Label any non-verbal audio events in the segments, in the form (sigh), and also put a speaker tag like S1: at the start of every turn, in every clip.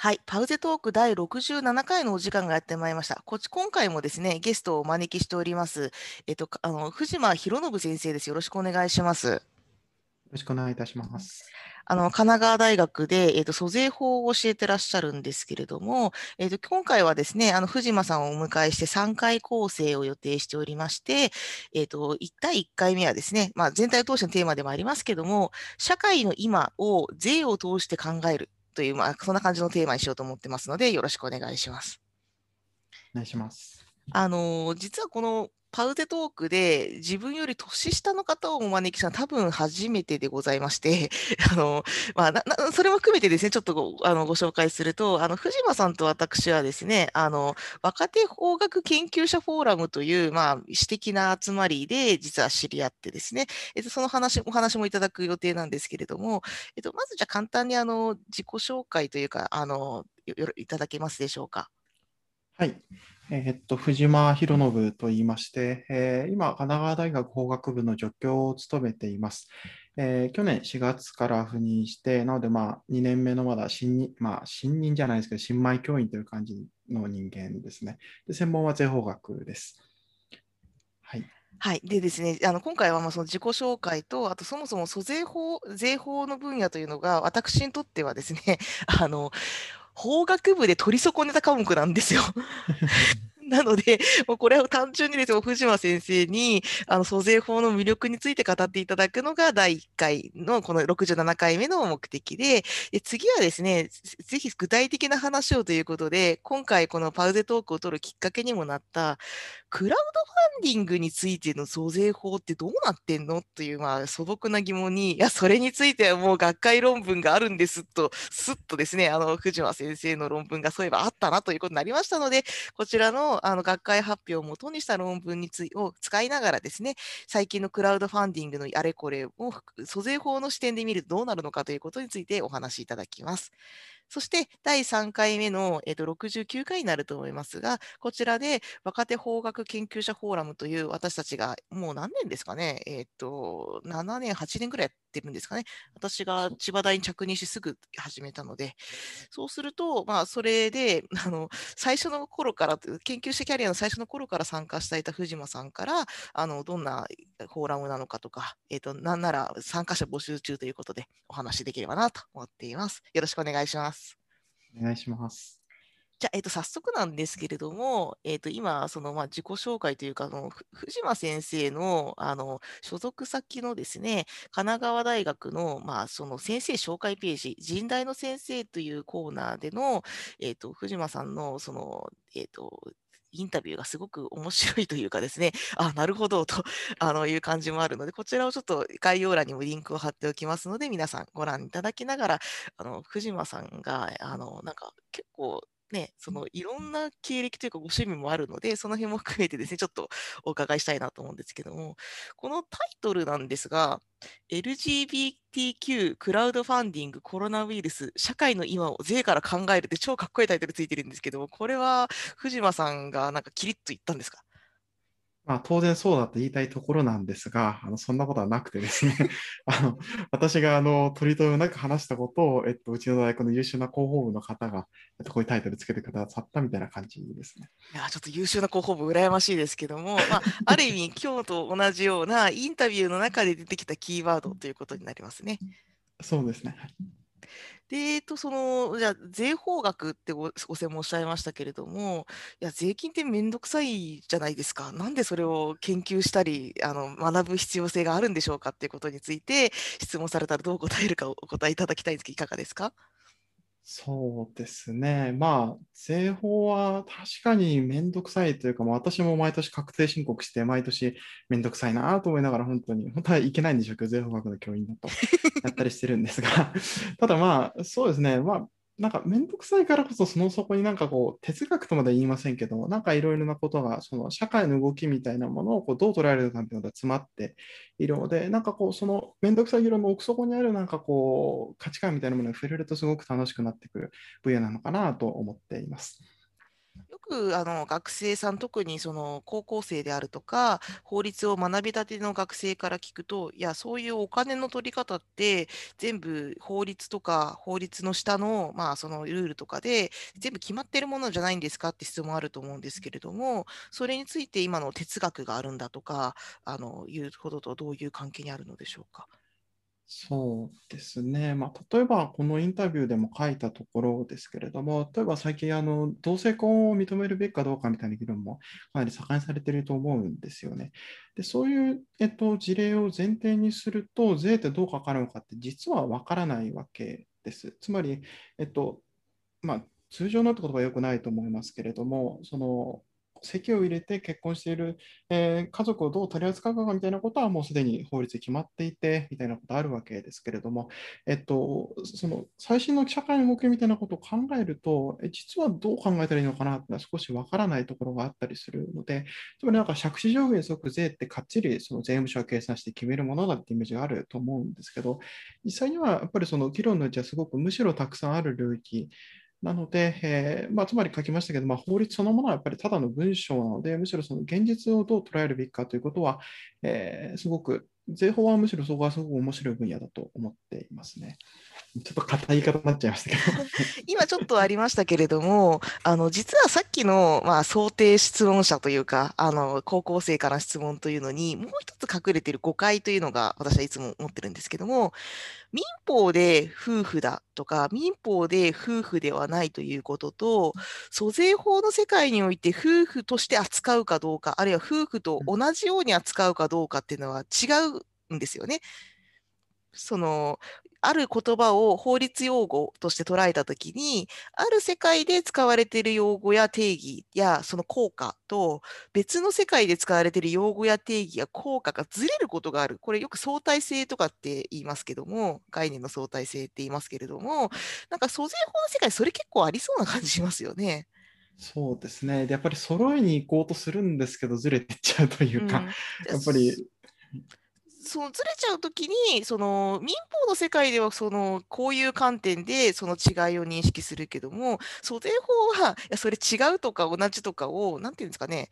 S1: はい、パウゼトーク第67回のお時間がやってまいりました。こっち今回もですね、ゲストをお招きしております。えっと、あの藤間博信先生です。よろしくお願いします。よ
S2: ろしくお願いいたします。
S1: あの、神奈川大学で、えっ、と、租税法を教えてらっしゃるんですけれども、えっ、と、今回はですね、あの、藤間さんをお迎えして3回構成を予定しておりまして、えっ、と、1対1回目はですね、まあ、全体を通してのテーマでもありますけども、社会の今を税を通して考えるという、まあ、そんな感じのテーマにしようと思ってますので、よろしくお願いします。
S2: お願いします。
S1: あの、実はこのパウゼトークで自分より年下の方をお招きしたのは多分初めてでございまして、(laughs) あの、まあ、ななそれも含めてですね、ちょっとごあのご紹介すると、あの、藤間さんと私はですね、あの、若手法学研究者フォーラムという、まあ、私的な集まりで実は知り合ってですね、えっと、その話、お話もいただく予定なんですけれども、えっと、まずじゃあ簡単にあの、自己紹介というか、あの、いただけますでしょうか？
S2: はい。えー、っと、藤間博信と言いまして、えー、今、神奈川大学法学部の助教を務めています。えー、去年4月から赴任して、なので、まあ、2年目のまだ新任、まあ、新任じゃないですけど、新米教員という感じの人間ですね。で専門は税法学です。
S1: はい。はい。でですね、あの今回はまあその自己紹介と、あとそもそも租税法、税法の分野というのが、私にとってはですね、あの、法学部で取り損ねた科目なんですよ。(laughs) ので、(laughs) もうこれは単純にですよ、藤間先生に、あの、租税法の魅力について語っていただくのが第1回のこの67回目の目的で、で次はですね、ぜひ具体的な話をということで、今回このパウゼトークを取るきっかけにもなった、クラウドファンディングについての租税法ってどうなってんの？という、まあ、素朴な疑問に、いや、それについてはもう学会論文があるんですと、すっとですね、あの、藤間先生の論文がそういえばあったなということになりましたので、こちらのあの学会発表をもとにした論文についを使いながらですね、最近のクラウドファンディングのあれこれを租税法の視点で見るとどうなるのかということについてお話しいただきます。そして第3回目の、えー、と69回になると思いますが、こちらで若手法学研究者フォーラムという私たちがもう何年ですかね、えっ、ー、と、7年、8年ぐらいやってるんですかね。私が千葉大に着任してすぐ始めたので、そうすると、まあ、それで、(laughs) あの、最初の頃から、研究者キャリアの最初の頃から参加していた藤間さんから、あの、どんなフォーラムなのかとか、えっ、ー、と、なんなら参加者募集中ということでお話しできればなと思っています。よろしくお願いします。
S2: お願いします。
S1: じゃあ、えっと、早速なんですけれども、えっと、今、その、まあ、自己紹介というか、あの、藤間先生の、あの、所属先のですね、神奈川大学の、まあ、その先生紹介ページ、人大の先生というコーナーでの、えっと、藤間さんの、その、えっと、インタビューがすごく面白いというかですね、あ、なるほどと (laughs) あのいう感じもあるので、こちらをちょっと概要欄にもリンクを貼っておきますので、皆さんご覧いただきながら、あの藤間さんが、あのなんか結構ね、そのいろんな経歴というかご趣味もあるので、その辺も含めてですね、ちょっとお伺いしたいなと思うんですけども、このタイトルなんですが、LGBTQ クラウドファンディングコロナウイルス社会の今を税から考えるって超かっこいいタイトルついてるんですけども、これは藤間さんがなんかキリッと言ったんですか？
S2: まあ、当然そうだと言いたいところなんですが、あのそんなことはなくてですね (laughs) あの私があの取り留めなく話したことを、えっと、うちの大学の優秀な広報部の方が、えっと、こういうタイトルつけてくださったみたいな感じですね。
S1: いや、ちょっと優秀な広報部、羨ましいですけども、まあ、ある意味、(laughs) 今日と同じようなインタビューの中で出てきたキーワードということになりますね。
S2: そうですね。
S1: で、えっと、その、じゃあ、税法学ってご専門おっしゃいましたけれども、いや、税金ってめんどくさいじゃないですか。なんでそれを研究したり、あの、学ぶ必要性があるんでしょうかっていうことについて質問されたらどう答えるかお答えいただきたいんですけど、いかがですか？
S2: そうですね。まあ、税法は確かにめんどくさいというか、まあ、私も毎年確定申告して、毎年めんどくさいなと思いながら、本当に、本当はいけないんでしょうけど、税法学の教員だとやったりしてるんですが、(laughs) ただまあ、そうですね。まあ、なんか面倒くさいからこそ、その底になんかこう、哲学とまで言いませんけど、なんかいろいろなことが、その社会の動きみたいなものをこうどう捉えるかっていうのが詰まっているので、なんかこう、その面倒くさい議論の奥底にあるなんかこう、価値観みたいなものに触れるとすごく楽しくなってくる分野なのかなと思っています。
S1: くあの学生さん、特にその高校生であるとか、法律を学びたての学生から聞くと、いや、そういうお金の取り方って、全部法律とか法律の下の,、まあそのルールとかで、全部決まってるものじゃないんですかって質問あると思うんですけれども、それについて今の哲学があるんだとか、あのいうこととどういう関係にあるのでしょうか？
S2: そうですね。まあ、例えば、このインタビューでも書いたところですけれども、例えば最近、あの同性婚を認めるべきかどうかみたいな議論もかなり盛んにされていると思うんですよね。でそういう、えっと、事例を前提にすると、税ってどうかかるのかって実はわからないわけです。つまり、えっとまあ、通常のって言葉はよくないと思いますけれども、その籍を入れて結婚している、えー、家族をどう取り扱うかみたいなことはもうすでに法律で決まっていてみたいなことあるわけですけれども、えっと、その最新の社会の動きみたいなことを考えると、実はどう考えたらいいのかなってのは少しわからないところがあったりするので、つまりなんか借子上限即税ってかっちりその税務署が計算して決めるものだってイメージがあると思うんですけど、実際にはやっぱりその議論のうちはすごくむしろたくさんある領域なので、えーまあ、つまり書きましたけど、まあ、法律そのものはやっぱりただの文章なので、むしろその現実をどう捉えるべきかということは、えー、すごく、税法はむしろそこはすごく面白い分野だと思っていますね。ちょっと硬い言い方になっちゃいましたけど (laughs)
S1: 今ちょっとありましたけれども、あの実はさっきの、まあ、想定質問者というか、あの高校生から質問というのに、もう一つ隠れている誤解というのが私はいつも思ってるんですけども、民法で夫婦だとか、民法で夫婦ではないということと、租税法の世界において夫婦として扱うかどうか、あるいは夫婦と同じように扱うかどうかっていうのは違うんですよね。そのある言葉を法律用語として捉えたときに、ある世界で使われている用語や定義やその効果と、別の世界で使われている用語や定義や効果がずれることがある。これよく相対性とかって言いますけども、概念の相対性って言いますけれども、なんか租税法の世界、それ結構ありそうな感じしますよね。
S2: そうですね。でやっぱり揃えに行こうとするんですけど、ずれてっちゃうというか、うん、やっぱり
S1: そのずれちゃうときに、その民法の世界ではそのこういう観点でその違いを認識するけども、租税法は、いやそれ違うとか同じとかを、なんていうんですかね、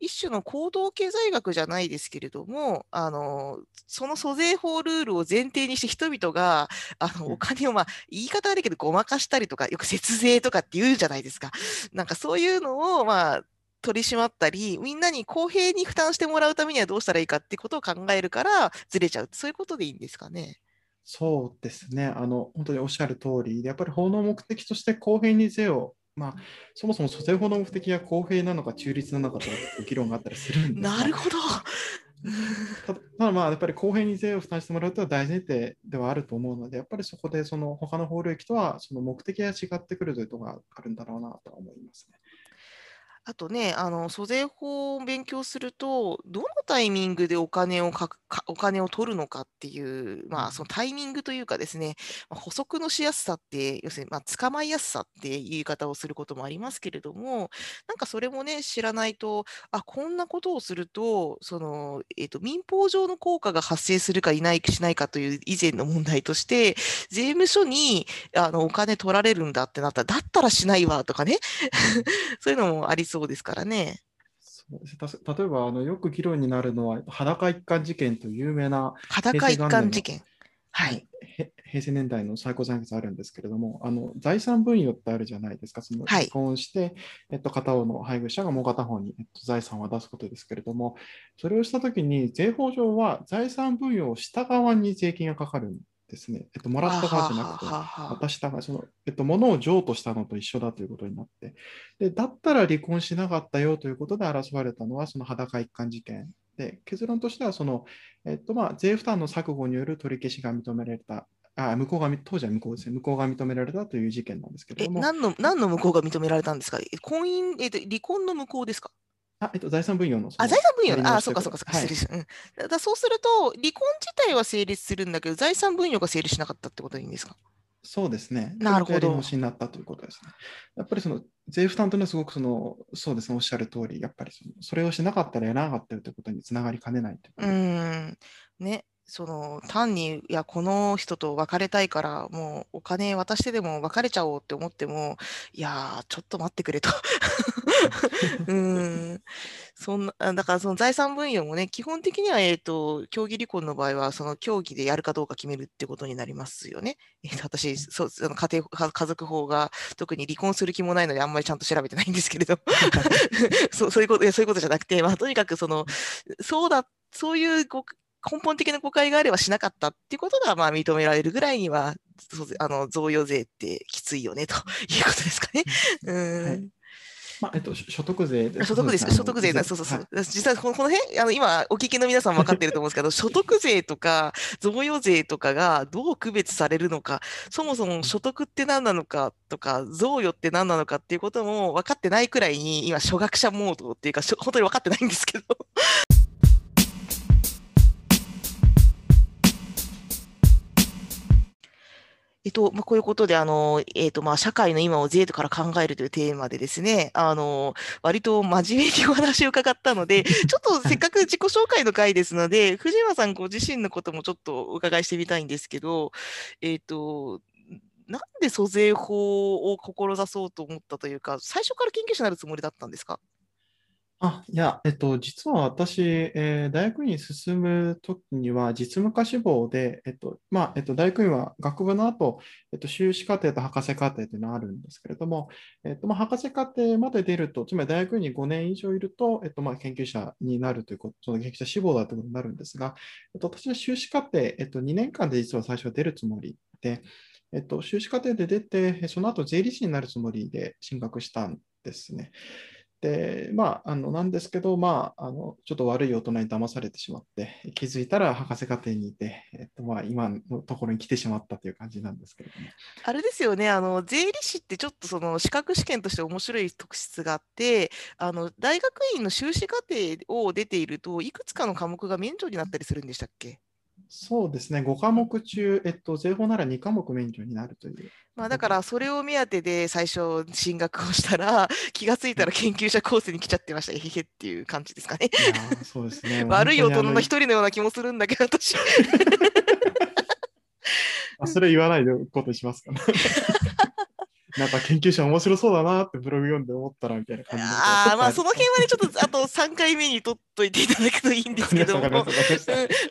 S1: 一種の行動経済学じゃないですけれども、あのその租税法ルールを前提にして人々があのお金を、まあ、言い方悪いけどごまかしたりとか、よく節税とかって言うじゃないですか。なんかそういうのを、まあ、取り締まったり、みんなに公平に負担してもらうためにはどうしたらいいかってことを考えるからずれちゃう、そういうことでいいんですかね。
S2: そうですね、あの本当におっしゃる通りで、やっぱり法の目的として公平に税をまあ、そもそも租税法の目的は公平なのか中立なのかという議論があったりするんです
S1: なるほど。
S2: ただまあやっぱり公平に税を負担してもらうというのは大前提ではあると思うので、やっぱりそこでその他の法領域とはその目的が違ってくるというところがあるんだろうなと思いますね。
S1: あとね、あの、租税法を勉強すると、どのタイミングでお金をかかお金を取るのかっていう、まあ、そのタイミングというかですね、まあ、補足のしやすさって、要するに、まあ、捕まえやすさっていう言い方をすることもありますけれども、なんかそれもね、知らないと、あ、こんなことをすると、その、えっと、民法上の効果が発生するかいないしないかという以前の問題として、税務署にあのお金取られるんだってなったら、だったらしないわとかね、(laughs) そういうのもありそうですからね。
S2: そうです例えばあのよく議論になるのは裸一貫事件という有名な
S1: 裸一貫事件。はい、
S2: 平成年代の最高裁決あるんですけれども、あの財産分与ってあるじゃないですか、その離婚して、はい、えっと、片方の配偶者がもう片方に、えっと、財産を渡すことですけれども、それをしたときに、税法上は財産分与をした側に税金がかかるんですね、えっと、もらった側じゃなくて、渡した側、その、えっと、物を譲渡したのと一緒だということになって、で、だったら離婚しなかったよということで争われたのは、その裸一貫事件で、結論としては、その、えっと、まあ、税負担の錯誤による取り消しが認められた。あ向こうが当時は向こうですね、向こうが認められたという事件なんですけれども。
S1: 何の何の向こうが認められたんですか？婚姻、えっと、離婚の向こうですか？
S2: あえっと、財産分与の。
S1: あ、財産分与あ、そうかそうかそうか、はい、失礼し、うん、だそうすると、離婚自体は成立するんだけど、財産分与が成立しなかったってことでいいんですか？
S2: そうですね。
S1: なるほど。
S2: になったということですね。やっぱりその税負担というのはすごくその、そうですね、おっしゃる通り、やっぱりそのそれをしなかったらやらなかったということにつながりかねないという
S1: うん。ね。その単にいやこの人と別れたいからもうお金渡してでも別れちゃおうって思ってもいやちょっと待ってくれと。(laughs) うん。そんなだからその財産分与もね基本的には、えーと、協議離婚の場合はその協議でやるかどうか決めるってことになりますよね。えー、私そうあの家庭家族法が特に離婚する気もないのであんまりちゃんと調べてないんですけれど。(laughs) そうそういうことそういうことじゃなくて、まあ、とにかくそのそうだそういうご根本的な誤解があればしなかったっていうことが、まあ、認められるぐらいには、あの贈与税ってきついよねということですかね。うん。はい。
S2: まあえっと、所得税
S1: 所得です、所得税そうそうそう。はい、実際この、この辺、あの今、お聞きの皆さん分かってると思うんですけど、(laughs) 所得税とか贈与税とかがどう区別されるのか、そもそも所得って何なのかとか、贈与って何なのかっていうことも分かってないくらいに、今、初学者モードっていうか、本当に分かってないんですけど。えっと、まあ、こういうことで、あの、えっと、まあ、社会の今を税から考えるというテーマでですね、あの、割と真面目にお話を伺ったので、(laughs) ちょっとせっかく自己紹介の回ですので、藤山さんご自身のこともちょっとお伺いしてみたいんですけど、えっと、なんで租税法を志そうと思ったというか、最初から研究者になるつもりだったんですか？
S2: あ、いや、えっと、実は私、えー大学院に進むときには実務家志望で、えっと、まあ、えっと、大学院は学部の後、えっと、修士課程と博士課程というのがあるんですけれども、えっと、まあ、博士課程まで出ると、つまり大学院に5年以上いると、えっと、まあ、研究者になるということ、その研究者志望だということになるんですが、えっと、私は修士課程、えっと、2年間で実は最初は出るつもりで、えっと、修士課程で出て、その後税理士になるつもりで進学したんですね。で、まあ、あの、なんですけど、まあ、あの、ちょっと悪い大人に騙されてしまって、気づいたら博士課程にいて、えっと、まあ、今のところに来てしまったという感じなんですけれども。
S1: あれですよね、あの、税理士ってちょっとその資格試験として面白い特質があって、あの、大学院の修士課程を出ていると、いくつかの科目が免除になったりするんでしたっけ？
S2: そうですね、5科目中、えっと、税法なら2科目免除になるという。
S1: まあ、だから、それを目当てで最初、進学をしたら、(laughs) 気がついたら研究者コースに来ちゃってました、えへへっていう感じですかね。
S2: そうですね (laughs)
S1: 悪い大人の一人のような気もするんだけど、私。(laughs)
S2: あそれ言わないでことにしますかね。なんか研究者面白そうだなってブログ読んで思ったらみたいな感じ
S1: ああ、まあその辺はね、ちょっとあと3回目に取っといていただくといいんですけども、(laughs) うん、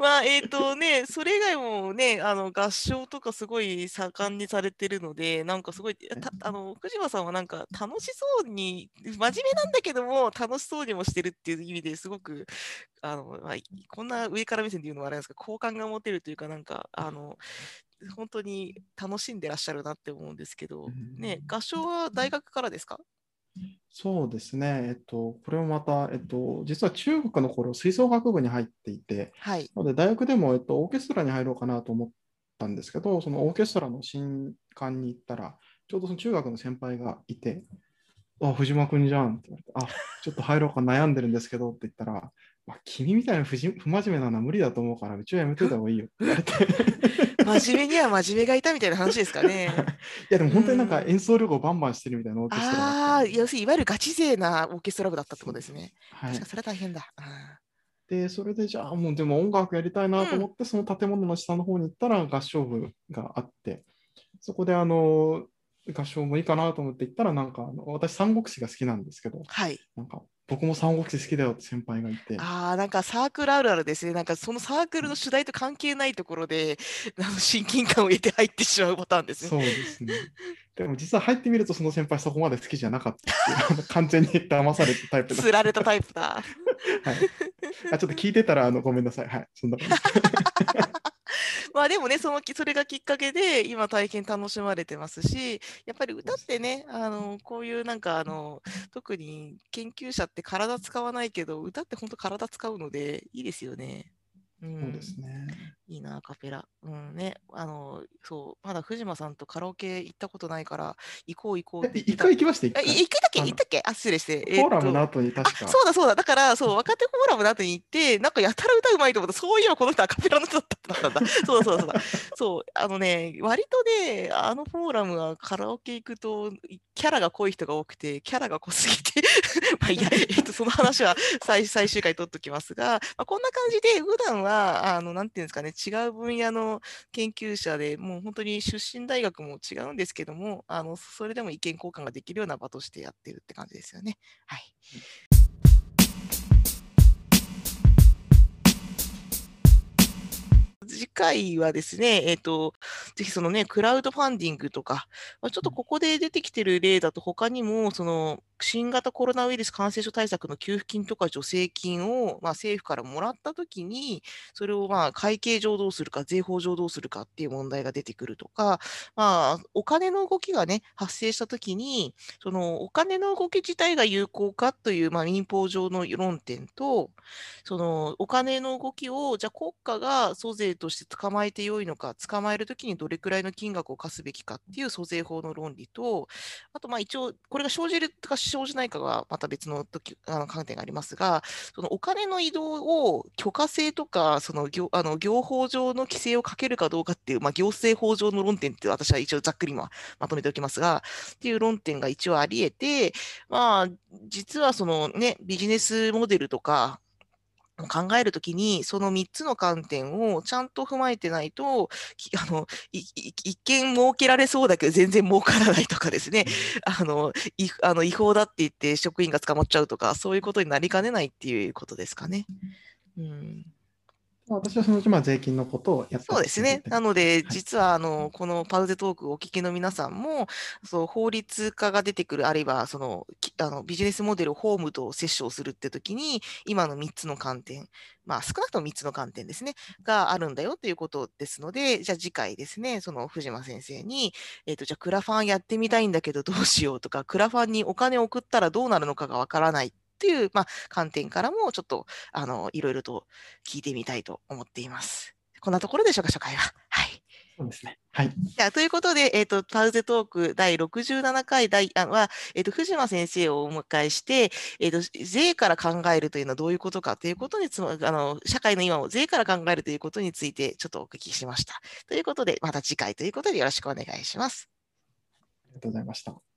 S1: まあえっ、ー、とね、それ以外もね、あの合唱とかすごい盛んにされてるので、なんかすごい、たあの福島さんはなんか楽しそうに、真面目なんだけども、楽しそうにもしてるっていう意味ですごく、あのまあ、こんな上から目線で言うのはあれですか、好感が持てるというか、なんか、あの、本当に楽しんでらっしゃるなって思うんですけど、ね、合唱は大学からですか？
S2: そうですね、えっと、これもまた、えっと、実は中学の頃吹奏楽部に入っていて、
S1: はい、
S2: なので大学でも、えっと、オーケストラに入ろうかなと思ったんですけど、そのオーケストラの新館に行ったら、ちょうどその中学の先輩がいて、あ、藤間君じゃんって言われて、あ、ちょっと入ろうか悩んでるんですけどって言ったら、まあ、君みたいな不不真面目なのは無理だと思うから、うちはやめといた方がいいよって (laughs) 言われて。
S1: 真面目には真面目がいたみたいな話ですかね。(laughs)
S2: いや、でも本当になんか演奏力をバンバンしてるみたいなオーケストラ
S1: ああ、要するにいわゆるガチ勢なオーケストラ部だったってことですね。
S2: はい、
S1: それは大変だ。
S2: で、それでじゃあもうでも音楽やりたいなと思って、うん、その建物の下の方に行ったら合唱部があって、そこであの合唱もいいかなと思って行ったら、なんかあの私、三国志が好きなんですけど、
S1: はい、
S2: なんか僕も三国志好きだよって先輩がいて。
S1: ああ、なんかサークルあるあるですね。なんかそのサークルの主題と関係ないところで、(laughs) あの親近感を得て入ってしまうパターンですね。
S2: そうですね。でも実は入ってみるとその先輩そこまで好きじゃなかったっ完全に騙されたタイプ
S1: だ。釣られたタイプだ。(laughs) はい。
S2: あちょっと聞いてたらあのごめんなさい。はい。そんな感じ。
S1: まあでもねそのそれがきっかけで今大変楽しまれてますしやっぱり歌ってねあのこういうなんかあの特に研究者って体使わないけど歌って本当体使うのでいいですよね。
S2: うん、そうですね。
S1: いいな、カペラ。うんね、あの、そう、まだ藤間さんとカラオケ行ったことないから、行こう行こうって
S2: 一回行きました、
S1: 一回。行ったっけ？行ったっけ？あ、失礼して。
S2: フォーラムの後に確か。
S1: そうだそうだ。だから、そう、若手フォーラムの後に行って、なんかやたら歌うまいと思った。そういえばこの人はカペラの人だったんだ。(laughs) そうそうそうだ。そう、あのね、割とね、あのフォーラムはカラオケ行くと、キャラが濃い人が多くて、キャラが濃すぎて (laughs) まあいや、えっと、その話は最最終回取っときますが、まあ、こんな感じで、普段はは、あの、なんていうんですかね、違う分野の研究者で、もう本当に出身大学も違うんですけども、あの、それでも意見交換ができるような場としてやってるって感じですよね。はい。次回はですね、えっ、ー、と、ぜひそのね、クラウドファンディングとか、まあ、ちょっとここで出てきてる例だと、他にも、その、新型コロナウイルス感染症対策の給付金とか助成金を、まあ、政府からもらったときに、それをまあ会計上どうするか、税法上どうするかっていう問題が出てくるとか、まあ、お金の動きがね、発生したときに、そのお金の動き自体が有効かという、まあ、民法上の論点と、そのお金の動きを、じゃあ国家が租税として捕まえてよいのか、捕まえるときにどれくらいの金額を課すべきかっていう租税法の論理と、あとまあ一応、これが生じるとか生じないかがまた別の時あの観点がありますが、そのお金の移動を許可制とか、その業あの業法上の規制をかけるかどうかっていう、まあ、行政法上の論点って私は一応ざっくりままとめておきますが、っていう論点が一応ありえて、まあ、実はそのね、ビジネスモデルとか、考えるときに、その3つの観点をちゃんと踏まえてないと、(laughs) あの一見設けられそうだけど全然儲からないとかですね、(laughs) あのあの違法だって言って職員が捕まっちゃうとか、そういうことになりかねないっていうことですかね。うん
S2: 私はそのうちまあ税金のことをやって
S1: そうですね。なので、実はあのこのパウゼトークをお聞きの皆さんも、そう法律家が出てくる、あるいはそのあのビジネスモデルをホームと接触するってときに、今の3つの観点、まあ、少なくとも3つの観点ですね、があるんだよということですので、じゃあ次回ですね、その藤間先生に、えっ、ー、と、じゃあクラファンやってみたいんだけどどうしようとか、クラファンにお金を送ったらどうなるのかがわからないっていう、まあ、観点からもちょっとあのいろいろと聞いてみたいと思っています。こんなところでしょうか、初回は。はい。
S2: そうですね。はい。(laughs)
S1: じゃということで、えっ、ー、と、パウゼトーク第67回第あは、えっ、ー、と、藤間先生をお迎えして、えっ、ー、と、税から考えるというのはどういうことかということにつあの、社会の今を税から考えるということについてちょっとお聞きしました。ということで、また次回ということでよろしくお願いします。
S2: ありがとうございました。